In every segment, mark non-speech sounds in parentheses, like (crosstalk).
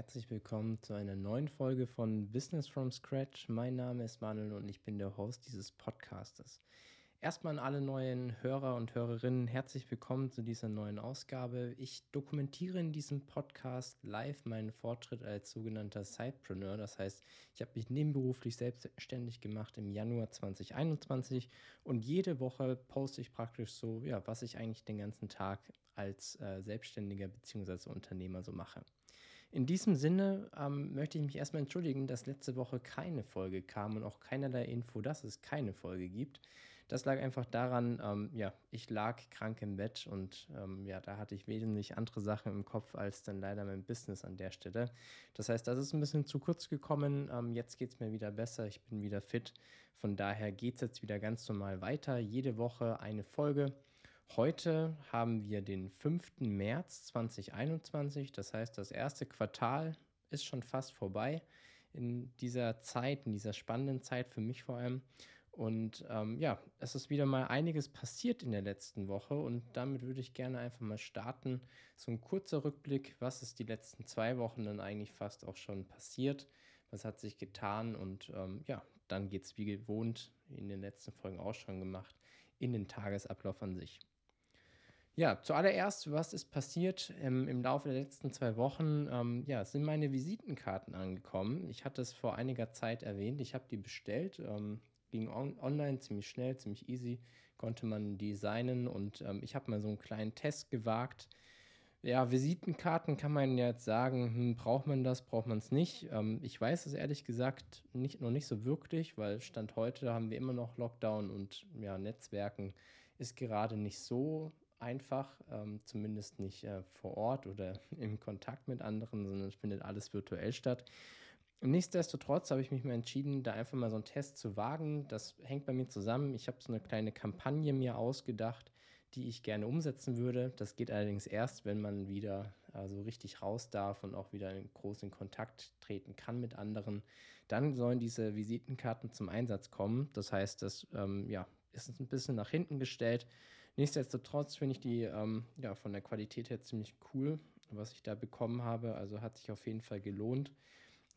herzlich willkommen zu einer neuen Folge von Business from Scratch. Mein Name ist Manuel und ich bin der Host dieses Podcastes. Erstmal an alle neuen Hörer und Hörerinnen herzlich willkommen zu dieser neuen Ausgabe. Ich dokumentiere in diesem Podcast live meinen Fortschritt als sogenannter Sidepreneur. Das heißt, ich habe mich nebenberuflich selbstständig gemacht im Januar 2021 und jede Woche poste ich praktisch so, ja, was ich eigentlich den ganzen Tag als äh, Selbstständiger bzw. Unternehmer so mache. In diesem Sinne ähm, möchte ich mich erstmal entschuldigen, dass letzte Woche keine Folge kam und auch keinerlei Info, dass es keine Folge gibt. Das lag einfach daran, ähm, ja, ich lag krank im Bett und ähm, ja, da hatte ich wesentlich andere Sachen im Kopf als dann leider mein Business an der Stelle. Das heißt, das ist ein bisschen zu kurz gekommen. Ähm, jetzt geht es mir wieder besser, ich bin wieder fit. Von daher geht es jetzt wieder ganz normal weiter. Jede Woche eine Folge. Heute haben wir den 5. März 2021, das heißt, das erste Quartal ist schon fast vorbei in dieser Zeit, in dieser spannenden Zeit für mich vor allem. Und ähm, ja, es ist wieder mal einiges passiert in der letzten Woche und damit würde ich gerne einfach mal starten. So ein kurzer Rückblick, was ist die letzten zwei Wochen dann eigentlich fast auch schon passiert, was hat sich getan und ähm, ja, dann geht es wie gewohnt, in den letzten Folgen auch schon gemacht, in den Tagesablauf an sich. Ja, zuallererst, was ist passiert ähm, im Laufe der letzten zwei Wochen? Ähm, ja, sind meine Visitenkarten angekommen. Ich hatte es vor einiger Zeit erwähnt. Ich habe die bestellt. Ähm, ging on online ziemlich schnell, ziemlich easy. Konnte man designen und ähm, ich habe mal so einen kleinen Test gewagt. Ja, Visitenkarten kann man jetzt sagen, hm, braucht man das, braucht man es nicht. Ähm, ich weiß es ehrlich gesagt nicht, noch nicht so wirklich, weil Stand heute haben wir immer noch Lockdown und ja, Netzwerken ist gerade nicht so einfach, ähm, zumindest nicht äh, vor Ort oder (laughs) im Kontakt mit anderen, sondern es findet alles virtuell statt. Nichtsdestotrotz habe ich mich mal entschieden, da einfach mal so einen Test zu wagen. Das hängt bei mir zusammen. Ich habe so eine kleine Kampagne mir ausgedacht, die ich gerne umsetzen würde. Das geht allerdings erst, wenn man wieder also richtig raus darf und auch wieder in großen Kontakt treten kann mit anderen. Dann sollen diese Visitenkarten zum Einsatz kommen. Das heißt, das ähm, ja, ist ein bisschen nach hinten gestellt. Nichtsdestotrotz finde ich die ähm, ja, von der Qualität her ziemlich cool, was ich da bekommen habe. Also hat sich auf jeden Fall gelohnt.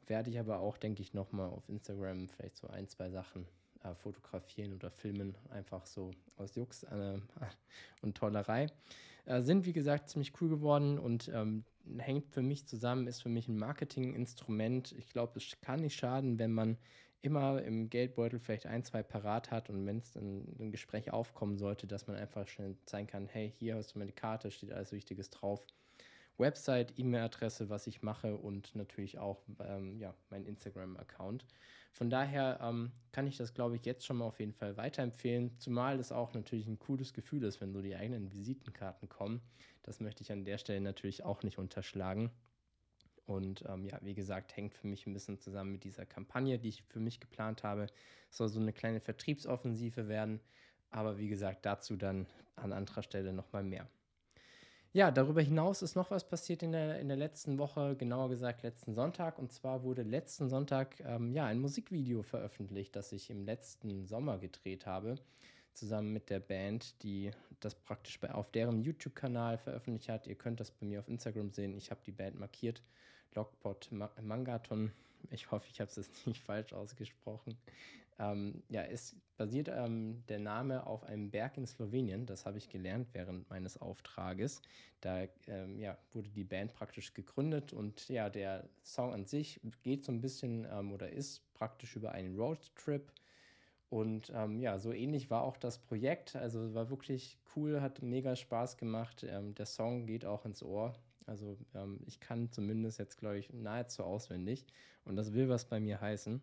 Werde ich aber auch, denke ich, nochmal auf Instagram vielleicht so ein, zwei Sachen äh, fotografieren oder filmen, einfach so aus Jux äh, (laughs) und Tollerei. Äh, sind, wie gesagt, ziemlich cool geworden und ähm, hängt für mich zusammen, ist für mich ein Marketinginstrument. Ich glaube, es kann nicht schaden, wenn man immer im Geldbeutel vielleicht ein, zwei parat hat und wenn es ein, ein Gespräch aufkommen sollte, dass man einfach schnell zeigen kann, hey, hier hast du meine Karte, steht alles Wichtiges drauf. Website, E-Mail-Adresse, was ich mache und natürlich auch ähm, ja, mein Instagram-Account. Von daher ähm, kann ich das, glaube ich, jetzt schon mal auf jeden Fall weiterempfehlen, zumal es auch natürlich ein cooles Gefühl ist, wenn so die eigenen Visitenkarten kommen. Das möchte ich an der Stelle natürlich auch nicht unterschlagen. Und ähm, ja, wie gesagt, hängt für mich ein bisschen zusammen mit dieser Kampagne, die ich für mich geplant habe. Es soll so eine kleine Vertriebsoffensive werden. Aber wie gesagt, dazu dann an anderer Stelle nochmal mehr. Ja, darüber hinaus ist noch was passiert in der, in der letzten Woche, genauer gesagt letzten Sonntag. Und zwar wurde letzten Sonntag ähm, ja, ein Musikvideo veröffentlicht, das ich im letzten Sommer gedreht habe, zusammen mit der Band, die das praktisch bei, auf deren YouTube-Kanal veröffentlicht hat. Ihr könnt das bei mir auf Instagram sehen. Ich habe die Band markiert. Lockpot Mangaton. Ich hoffe, ich habe es jetzt (laughs) nicht falsch ausgesprochen. Ähm, ja, es basiert ähm, der Name auf einem Berg in Slowenien. Das habe ich gelernt während meines Auftrages. Da ähm, ja, wurde die Band praktisch gegründet und ja, der Song an sich geht so ein bisschen ähm, oder ist praktisch über einen Roadtrip. Und ähm, ja, so ähnlich war auch das Projekt. Also war wirklich cool, hat mega Spaß gemacht. Ähm, der Song geht auch ins Ohr. Also ähm, ich kann zumindest jetzt, glaube ich, nahezu auswendig. Und das will was bei mir heißen.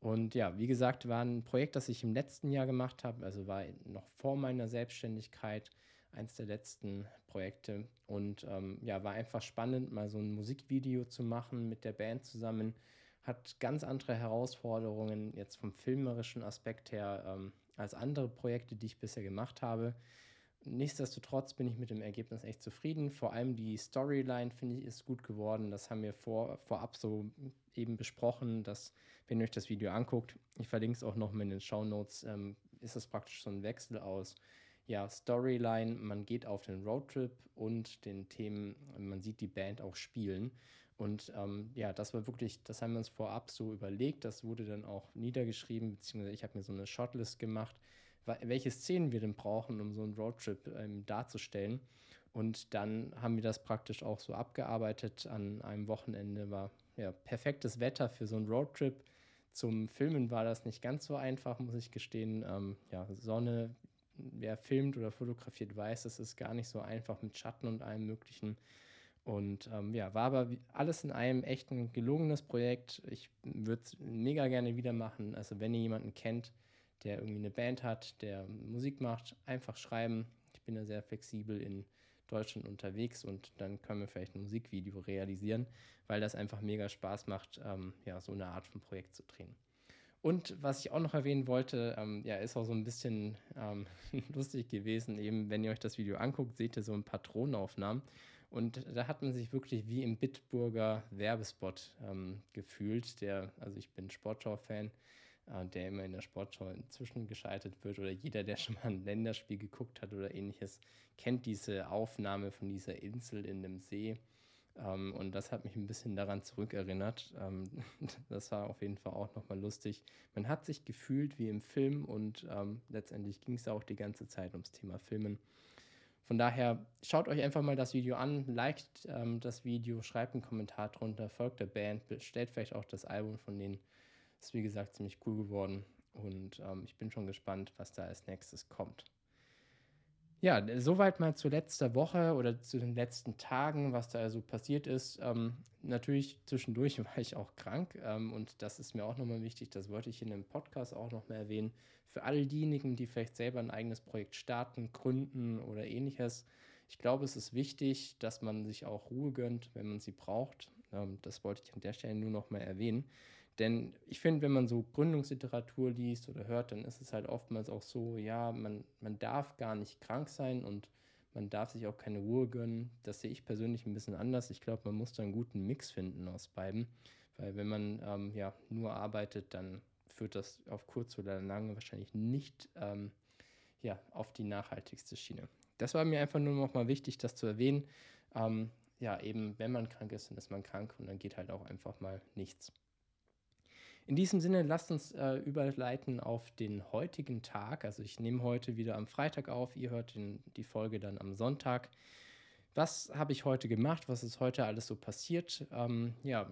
Und ja, wie gesagt, war ein Projekt, das ich im letzten Jahr gemacht habe. Also war noch vor meiner Selbstständigkeit eins der letzten Projekte. Und ähm, ja, war einfach spannend, mal so ein Musikvideo zu machen mit der Band zusammen. Hat ganz andere Herausforderungen jetzt vom filmerischen Aspekt her ähm, als andere Projekte, die ich bisher gemacht habe. Nichtsdestotrotz bin ich mit dem Ergebnis echt zufrieden. Vor allem die Storyline, finde ich, ist gut geworden. Das haben wir vor, vorab so eben besprochen, dass, wenn ihr euch das Video anguckt, ich verlinke es auch noch mal in den Show Notes, ähm, ist es praktisch so ein Wechsel aus ja, Storyline, man geht auf den Roadtrip und den Themen, man sieht die Band auch spielen. Und ähm, ja, das war wirklich, das haben wir uns vorab so überlegt. Das wurde dann auch niedergeschrieben, beziehungsweise ich habe mir so eine Shortlist gemacht, welche Szenen wir denn brauchen, um so einen Roadtrip ähm, darzustellen. Und dann haben wir das praktisch auch so abgearbeitet. An einem Wochenende war ja perfektes Wetter für so einen Roadtrip. Zum Filmen war das nicht ganz so einfach, muss ich gestehen. Ähm, ja, Sonne, wer filmt oder fotografiert, weiß, es ist gar nicht so einfach mit Schatten und allem Möglichen. Und ähm, ja, war aber alles in einem echten gelungenes Projekt. Ich würde es mega gerne wieder machen. Also, wenn ihr jemanden kennt, der irgendwie eine Band hat, der Musik macht, einfach schreiben. Ich bin da sehr flexibel in Deutschland unterwegs und dann können wir vielleicht ein Musikvideo realisieren, weil das einfach mega Spaß macht, ähm, ja, so eine Art von Projekt zu drehen. Und was ich auch noch erwähnen wollte, ähm, ja, ist auch so ein bisschen ähm, (laughs) lustig gewesen. Eben, wenn ihr euch das Video anguckt, seht ihr so ein paar Drohnenaufnahmen. Und da hat man sich wirklich wie im Bitburger Werbespot ähm, gefühlt. Der, also ich bin Sportschau-Fan, äh, der immer in der Sportschau inzwischen geschaltet wird. Oder jeder, der schon mal ein Länderspiel geguckt hat oder ähnliches, kennt diese Aufnahme von dieser Insel in dem See. Ähm, und das hat mich ein bisschen daran zurückerinnert. Ähm, (laughs) das war auf jeden Fall auch nochmal lustig. Man hat sich gefühlt wie im Film und ähm, letztendlich ging es auch die ganze Zeit ums Thema Filmen. Von daher schaut euch einfach mal das Video an, liked ähm, das Video, schreibt einen Kommentar drunter, folgt der Band, bestellt vielleicht auch das Album von denen. Ist wie gesagt ziemlich cool geworden und ähm, ich bin schon gespannt, was da als nächstes kommt. Ja, soweit mal zu letzter Woche oder zu den letzten Tagen, was da so passiert ist. Ähm, natürlich zwischendurch (laughs) war ich auch krank ähm, und das ist mir auch nochmal wichtig, das wollte ich in dem Podcast auch nochmal erwähnen für all diejenigen, die vielleicht selber ein eigenes Projekt starten, gründen oder ähnliches. Ich glaube, es ist wichtig, dass man sich auch Ruhe gönnt, wenn man sie braucht. Ähm, das wollte ich an der Stelle nur noch mal erwähnen. Denn ich finde, wenn man so Gründungsliteratur liest oder hört, dann ist es halt oftmals auch so, ja, man, man darf gar nicht krank sein und man darf sich auch keine Ruhe gönnen. Das sehe ich persönlich ein bisschen anders. Ich glaube, man muss da einen guten Mix finden aus beiden. Weil wenn man ähm, ja, nur arbeitet, dann führt das auf kurz oder lang wahrscheinlich nicht ähm, ja, auf die nachhaltigste Schiene. Das war mir einfach nur noch mal wichtig, das zu erwähnen. Ähm, ja, eben, wenn man krank ist, dann ist man krank und dann geht halt auch einfach mal nichts. In diesem Sinne, lasst uns äh, überleiten auf den heutigen Tag. Also ich nehme heute wieder am Freitag auf, ihr hört den, die Folge dann am Sonntag. Was habe ich heute gemacht? Was ist heute alles so passiert? Ähm, ja,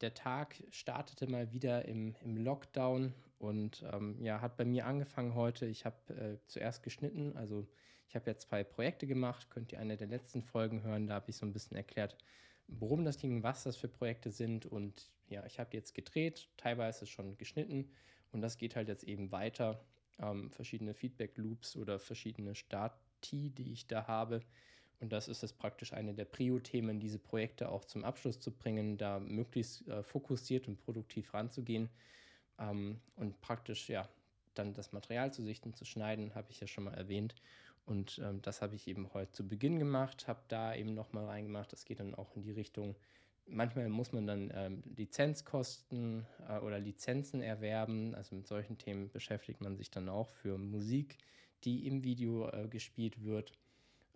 der Tag startete mal wieder im, im Lockdown und ähm, ja, hat bei mir angefangen heute. Ich habe äh, zuerst geschnitten, also ich habe jetzt zwei Projekte gemacht, könnt ihr eine der letzten Folgen hören, da habe ich so ein bisschen erklärt, worum das ging, was das für Projekte sind und ja, ich habe jetzt gedreht, teilweise schon geschnitten und das geht halt jetzt eben weiter. Ähm, verschiedene Feedback-Loops oder verschiedene Stati, die ich da habe, und das ist es praktisch eine der Prio-Themen, diese Projekte auch zum Abschluss zu bringen, da möglichst äh, fokussiert und produktiv ranzugehen ähm, und praktisch ja dann das Material zu sichten, zu schneiden, habe ich ja schon mal erwähnt. Und ähm, das habe ich eben heute zu Beginn gemacht, habe da eben nochmal reingemacht. Das geht dann auch in die Richtung, manchmal muss man dann ähm, Lizenzkosten äh, oder Lizenzen erwerben. Also mit solchen Themen beschäftigt man sich dann auch für Musik, die im Video äh, gespielt wird.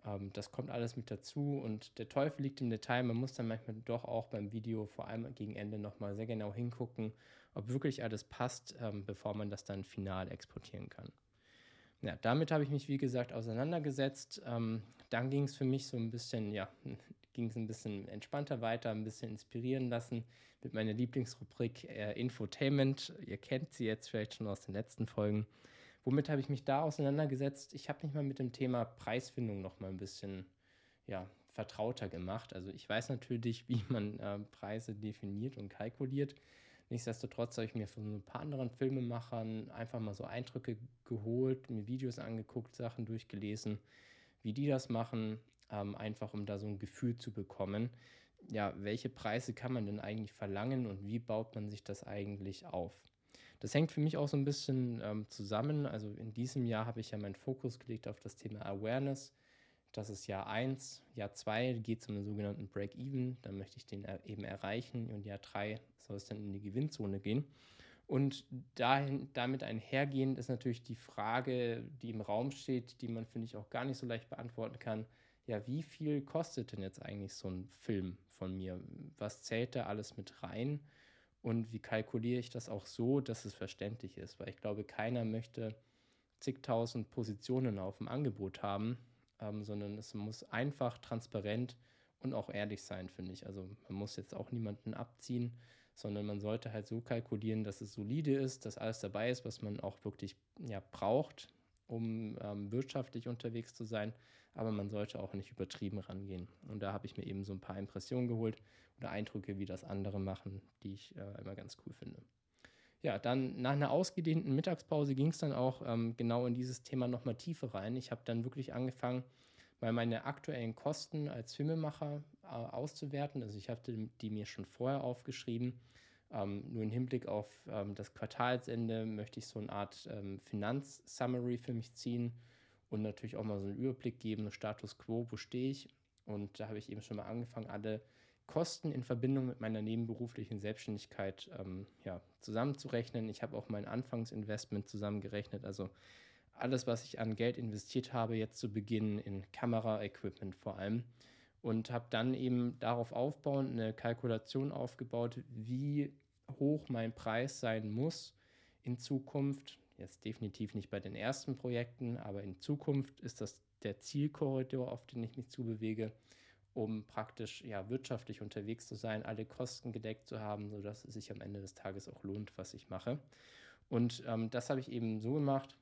Ähm, das kommt alles mit dazu und der Teufel liegt im Detail. Man muss dann manchmal doch auch beim Video vor allem gegen Ende nochmal sehr genau hingucken, ob wirklich alles passt, ähm, bevor man das dann final exportieren kann. Ja, damit habe ich mich, wie gesagt, auseinandergesetzt. Ähm, dann ging es für mich so ein bisschen, ja, (laughs) ging es ein bisschen entspannter weiter, ein bisschen inspirieren lassen mit meiner Lieblingsrubrik äh, Infotainment. Ihr kennt sie jetzt vielleicht schon aus den letzten Folgen. Womit habe ich mich da auseinandergesetzt? Ich habe mich mal mit dem Thema Preisfindung noch mal ein bisschen ja, vertrauter gemacht. Also ich weiß natürlich, (laughs) wie man äh, Preise definiert und kalkuliert. Nichtsdestotrotz habe ich mir von ein paar anderen Filmemachern einfach mal so Eindrücke geholt, mir Videos angeguckt, Sachen durchgelesen, wie die das machen, ähm, einfach um da so ein Gefühl zu bekommen. Ja, welche Preise kann man denn eigentlich verlangen und wie baut man sich das eigentlich auf? Das hängt für mich auch so ein bisschen ähm, zusammen. Also in diesem Jahr habe ich ja meinen Fokus gelegt auf das Thema Awareness. Das ist Jahr 1. Jahr 2 geht es um den sogenannten Break-Even. Da möchte ich den eben erreichen. Und Jahr 3 soll es dann in die Gewinnzone gehen. Und dahin, damit einhergehend ist natürlich die Frage, die im Raum steht, die man, finde ich, auch gar nicht so leicht beantworten kann. ja, wie viel kostet denn jetzt eigentlich so ein Film von mir? Was zählt da alles mit rein? Und wie kalkuliere ich das auch so, dass es verständlich ist? Weil ich glaube, keiner möchte zigtausend Positionen auf dem Angebot haben, ähm, sondern es muss einfach, transparent und auch ehrlich sein, finde ich. Also man muss jetzt auch niemanden abziehen, sondern man sollte halt so kalkulieren, dass es solide ist, dass alles dabei ist, was man auch wirklich ja, braucht, um ähm, wirtschaftlich unterwegs zu sein. Aber man sollte auch nicht übertrieben rangehen. Und da habe ich mir eben so ein paar Impressionen geholt oder Eindrücke, wie das andere machen, die ich äh, immer ganz cool finde. Ja, dann nach einer ausgedehnten Mittagspause ging es dann auch ähm, genau in dieses Thema nochmal tiefer rein. Ich habe dann wirklich angefangen, mal meine aktuellen Kosten als Filmemacher äh, auszuwerten. Also ich hatte die mir schon vorher aufgeschrieben. Ähm, nur im Hinblick auf ähm, das Quartalsende möchte ich so eine Art ähm, Finanz-Summary für mich ziehen und natürlich auch mal so einen Überblick geben, Status quo, wo stehe ich. Und da habe ich eben schon mal angefangen, alle Kosten in Verbindung mit meiner nebenberuflichen Selbstständigkeit ähm, ja, zusammenzurechnen. Ich habe auch mein Anfangsinvestment zusammengerechnet, also alles, was ich an Geld investiert habe, jetzt zu Beginn in Kameraequipment vor allem. Und habe dann eben darauf aufbauend eine Kalkulation aufgebaut, wie hoch mein Preis sein muss in Zukunft. Jetzt definitiv nicht bei den ersten Projekten, aber in Zukunft ist das der Zielkorridor, auf den ich mich zubewege um praktisch ja, wirtschaftlich unterwegs zu sein, alle Kosten gedeckt zu haben, sodass es sich am Ende des Tages auch lohnt, was ich mache. Und ähm, das habe ich eben so gemacht.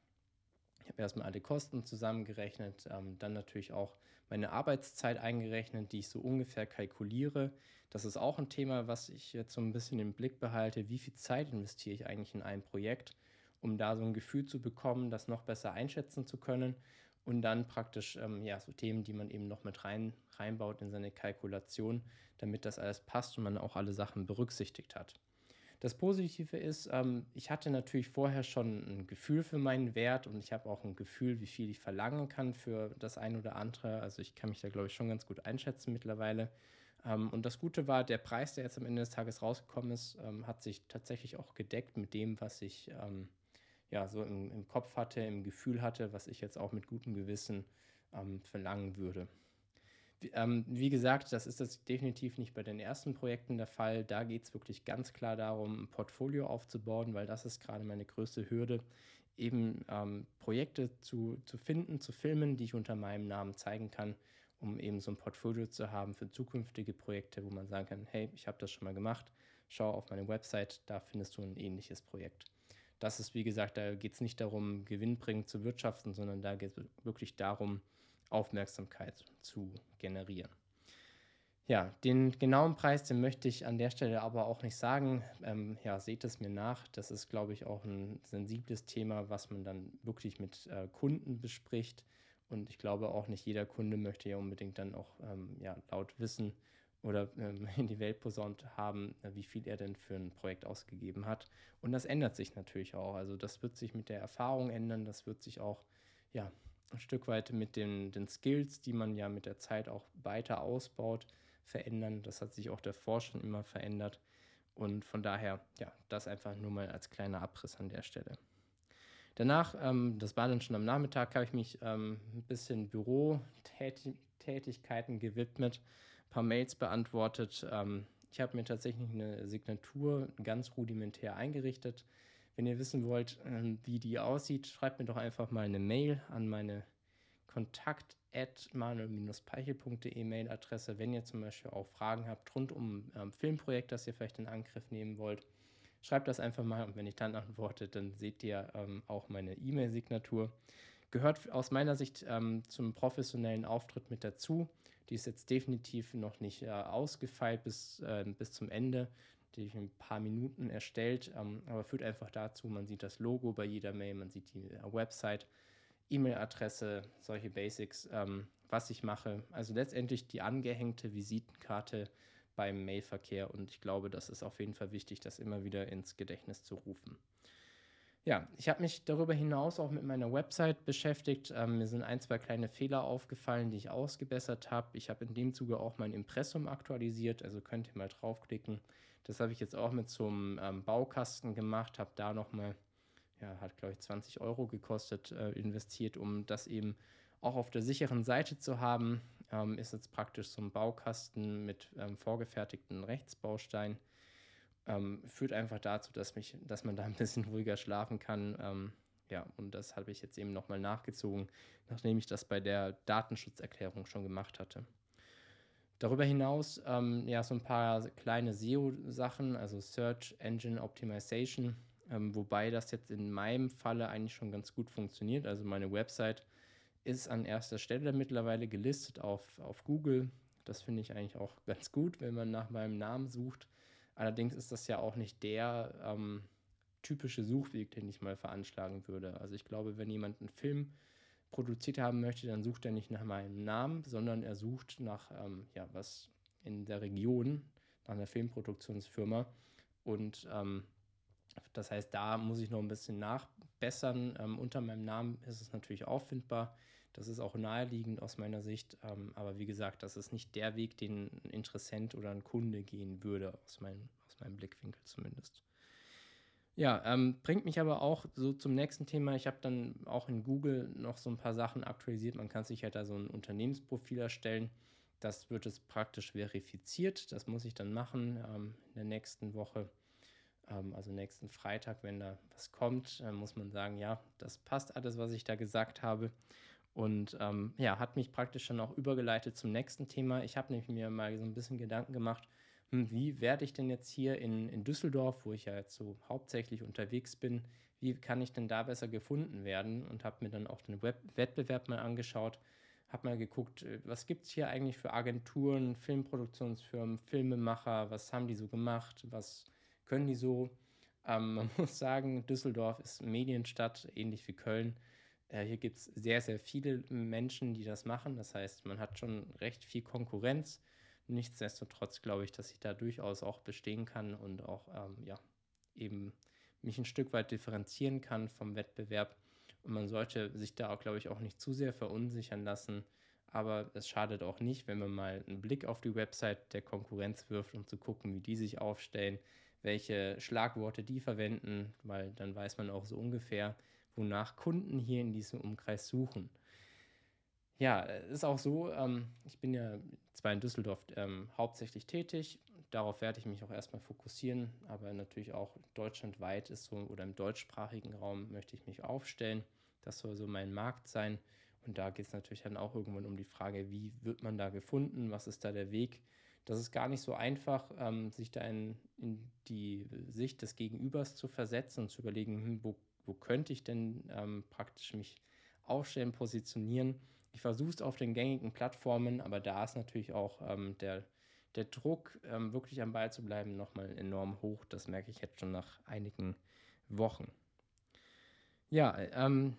Ich habe erstmal alle Kosten zusammengerechnet, ähm, dann natürlich auch meine Arbeitszeit eingerechnet, die ich so ungefähr kalkuliere. Das ist auch ein Thema, was ich jetzt so ein bisschen im Blick behalte. Wie viel Zeit investiere ich eigentlich in ein Projekt, um da so ein Gefühl zu bekommen, das noch besser einschätzen zu können und dann praktisch ähm, ja, so Themen, die man eben noch mit rein, reinbaut in seine Kalkulation, damit das alles passt und man auch alle Sachen berücksichtigt hat. Das Positive ist, ähm, ich hatte natürlich vorher schon ein Gefühl für meinen Wert und ich habe auch ein Gefühl, wie viel ich verlangen kann für das ein oder andere. Also ich kann mich da, glaube ich, schon ganz gut einschätzen mittlerweile. Ähm, und das Gute war, der Preis, der jetzt am Ende des Tages rausgekommen ist, ähm, hat sich tatsächlich auch gedeckt mit dem, was ich ähm, ja, so im, im Kopf hatte, im Gefühl hatte, was ich jetzt auch mit gutem Gewissen ähm, verlangen würde. Wie, ähm, wie, gesagt, das ist das definitiv nicht bei den ersten Projekten der Fall. Da geht es wirklich ganz klar darum, ein Portfolio aufzubauen, weil das ist gerade meine größte Hürde, eben ähm, Projekte zu, zu finden, zu filmen, die ich unter meinem Namen zeigen kann, um eben so ein Portfolio zu haben für zukünftige Projekte, wo man sagen kann, hey, ich habe das schon mal gemacht, schau auf meine Website, da findest du ein ähnliches Projekt das ist, wie gesagt, da geht es nicht darum, gewinnbringend zu wirtschaften, sondern da geht es wirklich darum, Aufmerksamkeit zu generieren. Ja, den genauen Preis, den möchte ich an der Stelle aber auch nicht sagen. Ähm, ja, seht es mir nach. Das ist, glaube ich, auch ein sensibles Thema, was man dann wirklich mit äh, Kunden bespricht. Und ich glaube auch nicht jeder Kunde möchte ja unbedingt dann auch ähm, ja, laut wissen, oder ähm, (laughs) in die Welt posaunt haben, äh, wie viel er denn für ein Projekt ausgegeben hat. Und das ändert sich natürlich auch. Also das wird sich mit der Erfahrung ändern, das wird sich auch ja, ein Stück weit mit den, den Skills, die man ja mit der Zeit auch weiter ausbaut, verändern. Das hat sich auch davor schon immer verändert. Und von daher, ja, das einfach nur mal als kleiner Abriss an der Stelle. Danach, ähm, das war dann schon am Nachmittag, habe ich mich ähm, ein bisschen Bürotätigkeiten gewidmet paar Mails beantwortet. Ähm, ich habe mir tatsächlich eine Signatur ganz rudimentär eingerichtet. Wenn ihr wissen wollt, ähm, wie die aussieht, schreibt mir doch einfach mal eine Mail an meine kontakt manuel-peichel.de Mailadresse, wenn ihr zum Beispiel auch Fragen habt rund um ähm, Filmprojekt, das ihr vielleicht in Angriff nehmen wollt. Schreibt das einfach mal und wenn ich dann antworte, dann seht ihr ähm, auch meine E-Mail-Signatur. Gehört aus meiner Sicht ähm, zum professionellen Auftritt mit dazu. Die ist jetzt definitiv noch nicht äh, ausgefeilt bis, äh, bis zum Ende. Die ich in ein paar Minuten erstellt, ähm, aber führt einfach dazu, man sieht das Logo bei jeder Mail, man sieht die äh, Website, E-Mail-Adresse, solche Basics, ähm, was ich mache. Also letztendlich die angehängte Visitenkarte beim Mailverkehr und ich glaube, das ist auf jeden Fall wichtig, das immer wieder ins Gedächtnis zu rufen. Ja, ich habe mich darüber hinaus auch mit meiner Website beschäftigt. Ähm, mir sind ein, zwei kleine Fehler aufgefallen, die ich ausgebessert habe. Ich habe in dem Zuge auch mein Impressum aktualisiert, also könnt ihr mal draufklicken. Das habe ich jetzt auch mit so ähm, Baukasten gemacht, habe da nochmal, ja, hat glaube ich 20 Euro gekostet, äh, investiert, um das eben auch auf der sicheren Seite zu haben. ähm, ist jetzt praktisch so ein Baukasten mit ähm, vorgefertigten Rechtsbausteinen. Ähm, führt einfach dazu, dass, mich, dass man da ein bisschen ruhiger schlafen kann. Ähm, ja, und das habe ich jetzt eben nochmal nachgezogen, nachdem ich das bei der Datenschutzerklärung schon gemacht hatte. Darüber hinaus ähm, ja so ein paar kleine SEO-Sachen, also Search Engine Optimization, ähm, wobei das jetzt in meinem Falle eigentlich schon ganz gut funktioniert. Also meine Website ist an erster Stelle mittlerweile gelistet auf, auf Google. Das finde ich eigentlich auch ganz gut, wenn man nach meinem Namen sucht. Allerdings ist das ja auch nicht der ähm, typische Suchweg, den ich mal veranschlagen würde. Also ich glaube, wenn jemand einen Film produziert haben möchte, dann sucht er nicht nach meinem Namen, sondern er sucht nach ähm, ja, was in der Region, nach einer Filmproduktionsfirma. Und ähm, das heißt, da muss ich noch ein bisschen nachbessern. Ähm, unter meinem Namen ist es natürlich auffindbar. Das ist auch naheliegend aus meiner Sicht. Ähm, aber wie gesagt, das ist nicht der Weg, den ein Interessent oder ein Kunde gehen würde, aus, mein, aus meinem Blickwinkel zumindest. Ja, ähm, bringt mich aber auch so zum nächsten Thema. Ich habe dann auch in Google noch so ein paar Sachen aktualisiert. Man kann sich halt da so ein Unternehmensprofil erstellen. Das wird es praktisch verifiziert. Das muss ich dann machen ähm, in der nächsten Woche. Ähm, also nächsten Freitag, wenn da was kommt, äh, muss man sagen, ja, das passt alles, was ich da gesagt habe. Und ähm, ja, hat mich praktisch dann auch übergeleitet zum nächsten Thema. Ich habe nämlich mir mal so ein bisschen Gedanken gemacht, hm, wie werde ich denn jetzt hier in, in Düsseldorf, wo ich ja jetzt so hauptsächlich unterwegs bin, wie kann ich denn da besser gefunden werden? Und habe mir dann auch den Web Wettbewerb mal angeschaut, habe mal geguckt, äh, was gibt es hier eigentlich für Agenturen, Filmproduktionsfirmen, Filmemacher, was haben die so gemacht, was können die so? Ähm, (laughs) man muss sagen, Düsseldorf ist Medienstadt, ähnlich wie Köln. Äh, hier gibt es sehr, sehr viele Menschen, die das machen. Das heißt, man hat schon recht viel Konkurrenz. Nichtsdestotrotz glaube ich, dass ich da durchaus auch bestehen kann und auch ähm, ja, eben mich ein Stück weit differenzieren kann vom Wettbewerb. Und man sollte sich da auch, glaube ich, auch nicht zu sehr verunsichern lassen. Aber es schadet auch nicht, wenn man mal einen Blick auf die Website der Konkurrenz wirft, um zu gucken, wie die sich aufstellen, welche Schlagworte die verwenden, weil dann weiß man auch so ungefähr, wonach Kunden hier in diesem Umkreis suchen. Ja, ist auch so, ähm, ich bin ja zwar in Düsseldorf ähm, hauptsächlich tätig, darauf werde ich mich auch erstmal fokussieren, aber natürlich auch deutschlandweit ist so oder im deutschsprachigen Raum möchte ich mich aufstellen. Das soll so mein Markt sein. Und da geht es natürlich dann auch irgendwann um die Frage, wie wird man da gefunden, was ist da der Weg. Das ist gar nicht so einfach, ähm, sich da in, in, die Sicht des Gegenübers zu versetzen und zu überlegen, hm, wo, wo könnte ich denn ähm, praktisch mich aufstellen, positionieren ich versuche es auf den gängigen Plattformen, aber da ist natürlich auch ähm, der, der Druck, ähm, wirklich am Ball zu bleiben, nochmal enorm hoch. Das merke ich jetzt schon nach einigen Wochen. Ja, ähm,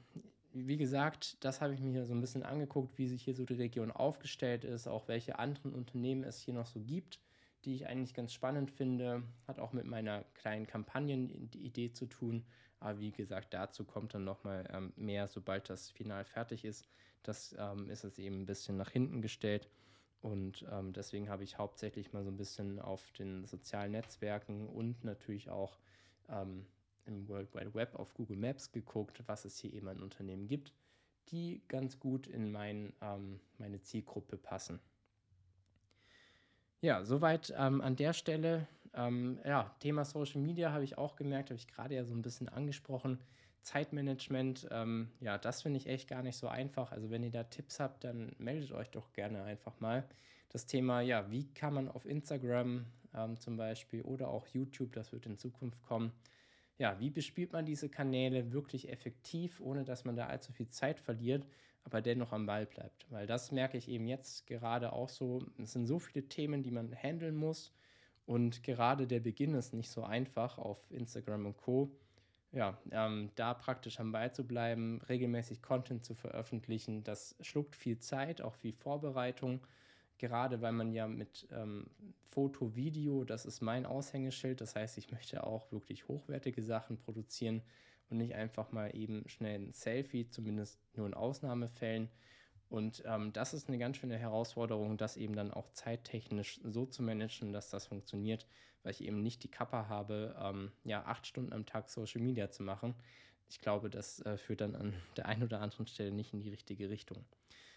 wie gesagt, das habe ich mir so ein bisschen angeguckt, wie sich hier so die Region aufgestellt ist, auch welche anderen Unternehmen es hier noch so gibt, die ich eigentlich ganz spannend finde. Hat auch mit meiner kleinen Kampagnenidee zu tun. Aber wie gesagt, dazu kommt dann nochmal ähm, mehr, sobald das Final fertig ist. Das ähm, ist jetzt eben ein bisschen nach hinten gestellt. Und ähm, deswegen habe ich hauptsächlich mal so ein bisschen auf den sozialen Netzwerken und natürlich auch ähm, im World Wide Web auf Google Maps geguckt, was es hier eben an Unternehmen gibt, die ganz gut in mein, ähm, meine Zielgruppe passen. Ja, soweit ähm, an der Stelle. Ähm, ja, Thema Social Media habe ich auch gemerkt, habe ich gerade ja so ein bisschen angesprochen. Zeitmanagement, ähm, ja, das finde ich echt gar nicht so einfach. Also wenn ihr da Tipps habt, dann meldet euch doch gerne einfach mal. Das Thema, ja, wie kann man auf Instagram ähm, zum Beispiel oder auch YouTube, das wird in Zukunft kommen, ja, wie bespielt man diese Kanäle wirklich effektiv, ohne dass man da allzu viel Zeit verliert, aber dennoch am Ball bleibt. Weil das merke ich eben jetzt gerade auch so. Es sind so viele Themen, die man handeln muss. Und gerade der Beginn ist nicht so einfach auf Instagram und Co ja, ähm, da praktisch am Ball zu bleiben, regelmäßig Content zu veröffentlichen, das schluckt viel Zeit, auch viel Vorbereitung. Gerade weil man ja mit ähm, Foto, Video, das ist mein Aushängeschild. Das heißt, ich möchte auch wirklich hochwertige Sachen produzieren und nicht einfach mal eben schnell ein Selfie, zumindest nur in Ausnahmefällen. Und ähm, das ist eine ganz schöne Herausforderung, das eben dann auch zeittechnisch so zu managen, dass das funktioniert, weil ich eben nicht die Kappa habe, ähm, ja, acht Stunden am Tag Social Media zu machen. Ich glaube, das äh, führt dann an (laughs) der einen oder anderen Stelle nicht in die richtige Richtung.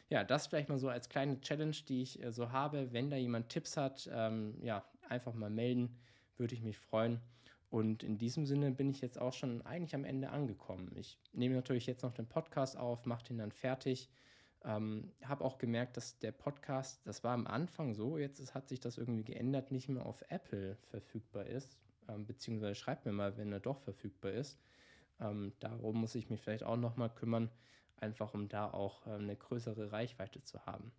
ja, das vielleicht mal so als kleine Challenge, die ich äh, so habe. Wenn da jemand Tipps hat, ähm, ja, einfach mal melden, würde ich mich freuen. Und in diesem Sinne bin ich jetzt auch schon eigentlich am Ende angekommen. Ich nehme natürlich jetzt noch den Podcast auf, mache den dann fertig. Ähm, habe auch gemerkt, dass der Podcast, das war am Anfang so, jetzt ist, hat sich das irgendwie geändert, nicht mehr auf Apple verfügbar ist. Ähm, beziehungsweise schreibt mir mal, wenn er doch verfügbar ist. Ähm, darum muss ich mich vielleicht auch nochmal kümmern, einfach um da auch äh, eine größere Reichweite zu haben.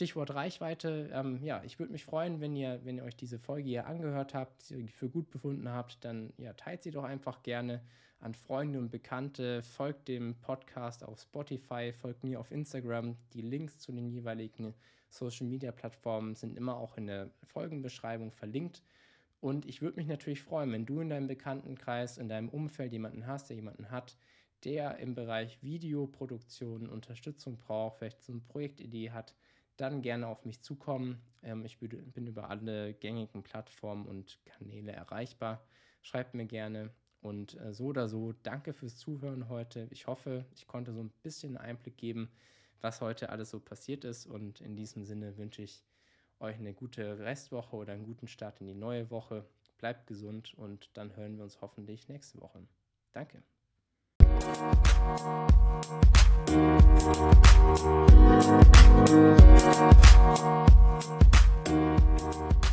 Stichwort Reichweite, ähm, ja, ich würde mich freuen, wenn ihr, wenn ihr euch diese Folge hier angehört habt, für gut befunden habt, dann ja, teilt sie doch einfach gerne an Freunde und Bekannte, folgt dem Podcast auf Spotify, folgt mir auf Instagram. Die Links zu den jeweiligen Social Media Plattformen sind immer auch in der Folgenbeschreibung verlinkt. Und ich würde mich natürlich freuen, wenn du in deinem Bekanntenkreis, in deinem Umfeld jemanden hast, der jemanden hat, der im Bereich Videoproduktion Unterstützung braucht, vielleicht so eine Projektidee hat, dann gerne auf mich zukommen. Ähm, ich bin über alle gängigen Plattformen und Kanäle erreichbar. Schreibt mir gerne. Und äh, so oder so, danke fürs Zuhören heute. Ich hoffe, ich konnte so ein bisschen Einblick geben, was heute alles so passiert ist. Und in diesem Sinne wünsche ich euch eine gute Restwoche oder einen guten Start in die neue Woche. Bleibt gesund und dann hören wir uns hoffentlich nächste Woche. Danke. Thank you.